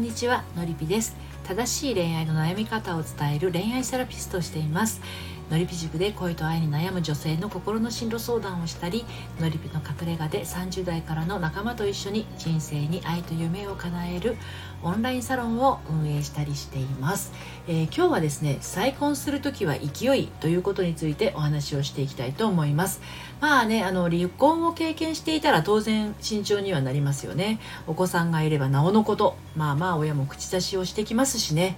んにちはのりぴです。正しい恋愛の悩み方を伝える恋愛セラピストをしています。のりぴ塾で恋と愛に悩む女性の心の進路相談をしたりのりぴの隠れ家で30代からの仲間と一緒に人生に愛と夢を叶えるオンラインサロンを運営したりしています、えー、今日はですね再婚する時は勢いということについてお話をしていきたいと思います。まあねあの離婚を経験していたら当然慎重にはなりますよね。お子さんがいればなおのことまあまあ親も口出しをしてきますしね。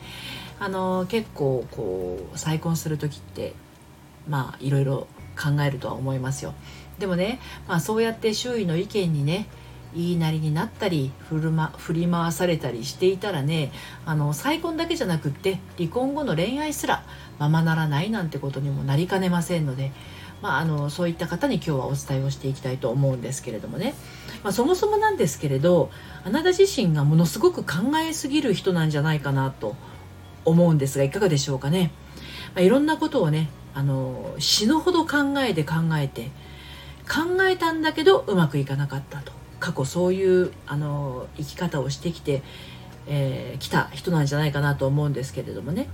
あの結構こう再婚する時ってまあいろいろ考えるとは思いますよでもね、まあ、そうやって周囲の意見にね言いなりになったり振る、ま、振り回されたりしていたらねあの再婚だけじゃなくって離婚後の恋愛すらままならないなんてことにもなりかねませんので、まあ、あのそういった方に今日はお伝えをしていきたいと思うんですけれどもね、まあ、そもそもなんですけれどあなた自身がものすごく考えすぎる人なんじゃないかなと思うんですがいかがでしょうかね。まあ、いろんなことをねあの死ぬほど考えて考えて考えたんだけどうまくいかなかったと。過去そういうあの生き方をしてきて、えー、来た人なんじゃないかなと思うんですけれどもね。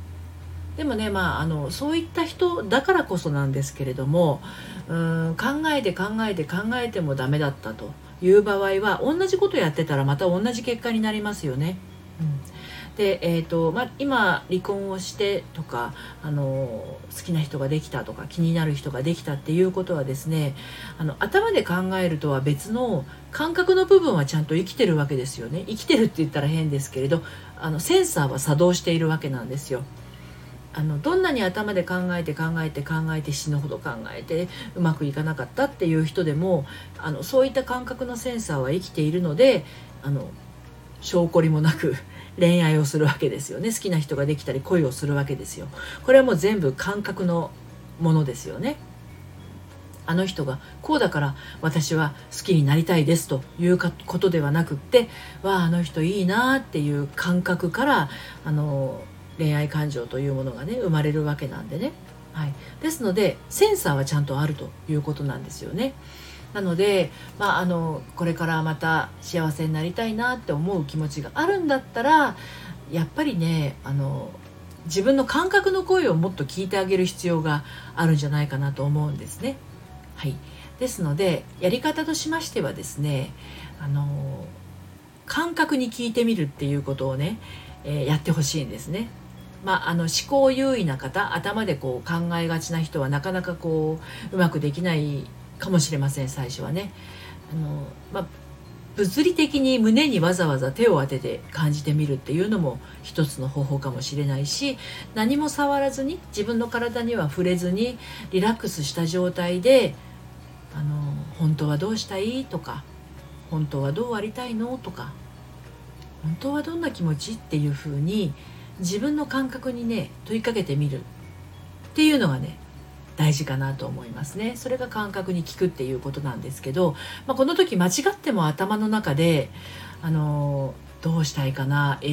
でもねまああのそういった人だからこそなんですけれどもうん考えて考えて考えてもダメだったという場合は同じことやってたらまた同じ結果になりますよね。うん。で、えーとま今離婚をしてとかあの好きな人ができたとか気になる人ができたっていうことはですねあの頭で考えるとは別の感覚の部分はちゃんと生きてるわけですよね生きてるって言ったら変ですけれどあのセンサーは作動しているわけなんですよ。あのどんなに頭で考えて考えて考えて死ぬほど考えてうまくいかなかったっていう人でもあのそういった感覚のセンサーは生きているのであの証拠りもなく恋愛をするわけですよね。好きな人ができたり恋をするわけですよ。これはもう全部感覚のものですよね。あの人がこうだから私は好きになりたいですということではなくってわああの人いいなっていう感覚からあの恋愛感情というものがね生まれるわけなんでね、はい、ですのでセンサーはちゃんとあるということなんですよね。なので、まあ、あのこれからまた幸せになりたいなって思う気持ちがあるんだったらやっぱりねあの自分の感覚の声をもっと聞いてあげる必要があるんじゃないかなと思うんですね。はい、ですのでやり方としましてはですねあの感覚に聞いてみるっていうことをね、えー、やってほしいんですね。まあ、あの思考優位な方頭でこう考えがちな人はなかなかこううまくできないかもしれません最初はね。あのまあ物理的に胸にわざわざ手を当てて感じてみるっていうのも一つの方法かもしれないし何も触らずに自分の体には触れずにリラックスした状態で「あの本当はどうしたい?」とか「本当はどうありたいの?」とか「本当はどんな気持ち?」っていうふうに自分の感覚にね問いかけてみるっていうのがね大事かなと思いますね。それが感覚に効くっていうことなんですけど、まあ、この時間違っても頭の中であのどうしたいかなえ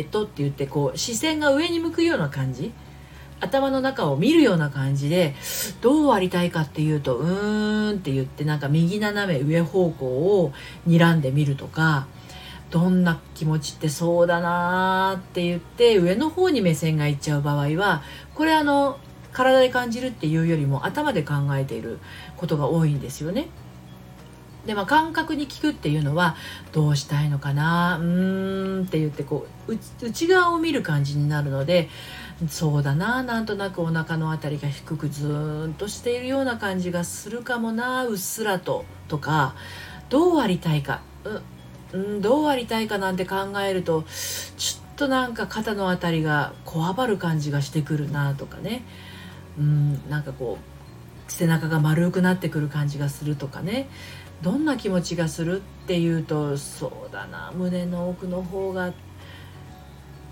ーとって言ってこう視線が上に向くような感じ頭の中を見るような感じでどうありたいかっていうとうーんって言ってなんか右斜め上方向を睨んでみるとかどんな気持ちってそうだなーって言って上の方に目線がいっちゃう場合はこれあの体で感じるっていうよりも頭で考えていることが多いんですよね。でまあ、感覚に聞くっていうのはどうしたいのかなうーんって言ってこう内側を見る感じになるのでそうだななんとなくお腹の辺りが低くずーんとしているような感じがするかもなうっすらととかどうありたいかう、うん、どうありたいかなんて考えるとちょっとなんか肩の辺りがこわばる感じがしてくるなとかねうんなんかこう背中が丸くなってくる感じがするとかね。どんな気持ちがするっていうとそうだな。胸の奥の方が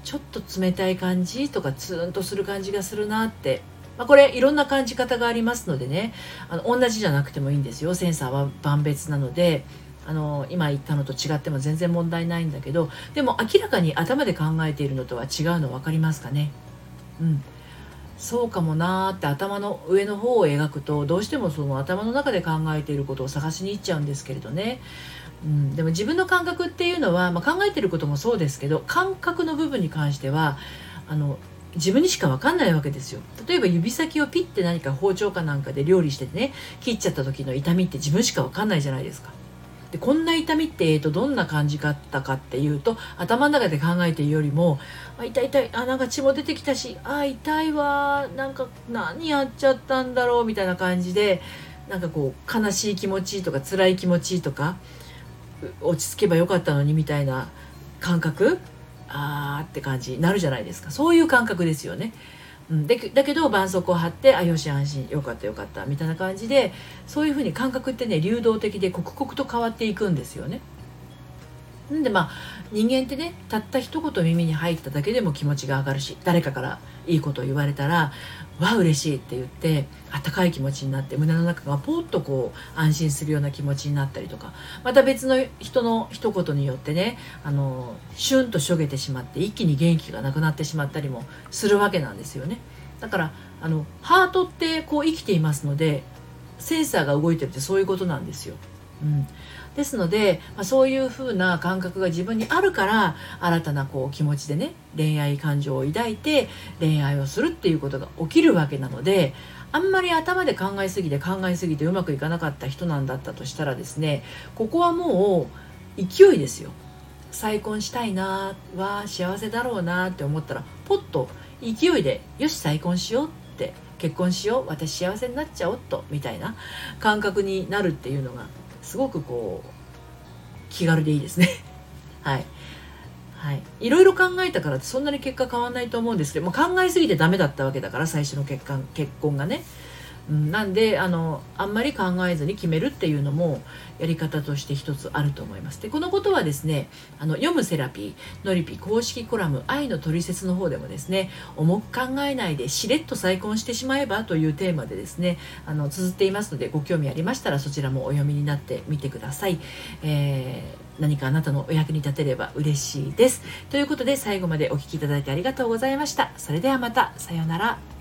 ちょっと冷たい感じとかツーンとする感じがするなって、まあ、これいろんな感じ方がありますのでね。あの同じじゃなくてもいいんですよ。センサーは万別なので。あの今言ったのと違っても全然問題ないんだけど。でも明らかに頭で考えているのとは違うの分かりますかね？うん。そうかもなーって頭の上の方を描くとどうしてもその頭の中で考えていることを探しに行っちゃうんですけれどね、うん、でも自分の感覚っていうのは、まあ、考えてることもそうですけど感覚の部分に関してはあの自分にしか分かんないわけですよ。例えば指先をピッて何か包丁かなんかで料理してね切っちゃった時の痛みって自分しか分かんないじゃないですか。でこんな痛みって、えーと、どんな感じだったかっていうと頭の中で考えているよりもあ痛い痛いあなんか血も出てきたしあ痛いわなんか何やっちゃったんだろうみたいな感じでなんかこう悲しい気持ちとか辛い気持ちとか落ち着けばよかったのにみたいな感覚あーって感じになるじゃないですかそういう感覚ですよね。うん、でだけど絆創膏を貼ってあよし安心。よかったよかった。みたいな感じでそういうふうに感覚ってね流動的で刻々と変わっていくんですよね。んでまあ人間ってねたった一言耳に入っただけでも気持ちが上がるし誰かからいいことを言われたらわあ嬉しいって言ってあったかい気持ちになって胸の中がポッとこう安心するような気持ちになったりとかまた別の人の一言によってねあのシュンとしょげてしまって一気に元気がなくなってしまったりもするわけなんですよねだからあのハートってこう生きていますのでセンサーが動いてるってそういうことなんですよ。うん、ですので、まあ、そういう風な感覚が自分にあるから新たなこう気持ちでね恋愛感情を抱いて恋愛をするっていうことが起きるわけなのであんまり頭で考えすぎて考えすぎてうまくいかなかった人なんだったとしたらですねここはもう勢いですよ。再婚したいなは幸せだろうなって思ったらポッと勢いでよし再婚しようって結婚しよう私幸せになっちゃおうとみたいな感覚になるっていうのがすごくこう気軽でいいですね。はい。はい、いろいろ考えたからってそんなに結果変わんないと思うんですけども考えすぎてダメだったわけだから最初の結婚結婚がね。うん、なんであのあんまり考えずに決めるっていうのもやり方として一つあると思います。でこのことはですねあの読むセラピーのりぴ公式コラム「愛のトリセツ」の方でもですね重く考えないでしれっと再婚してしまえばというテーマでですねあの綴っていますのでご興味ありましたらそちらもお読みになってみてください、えー、何かあなたのお役に立てれば嬉しいです。ということで最後までお聴きいただいてありがとうございました。それではまたさようなら。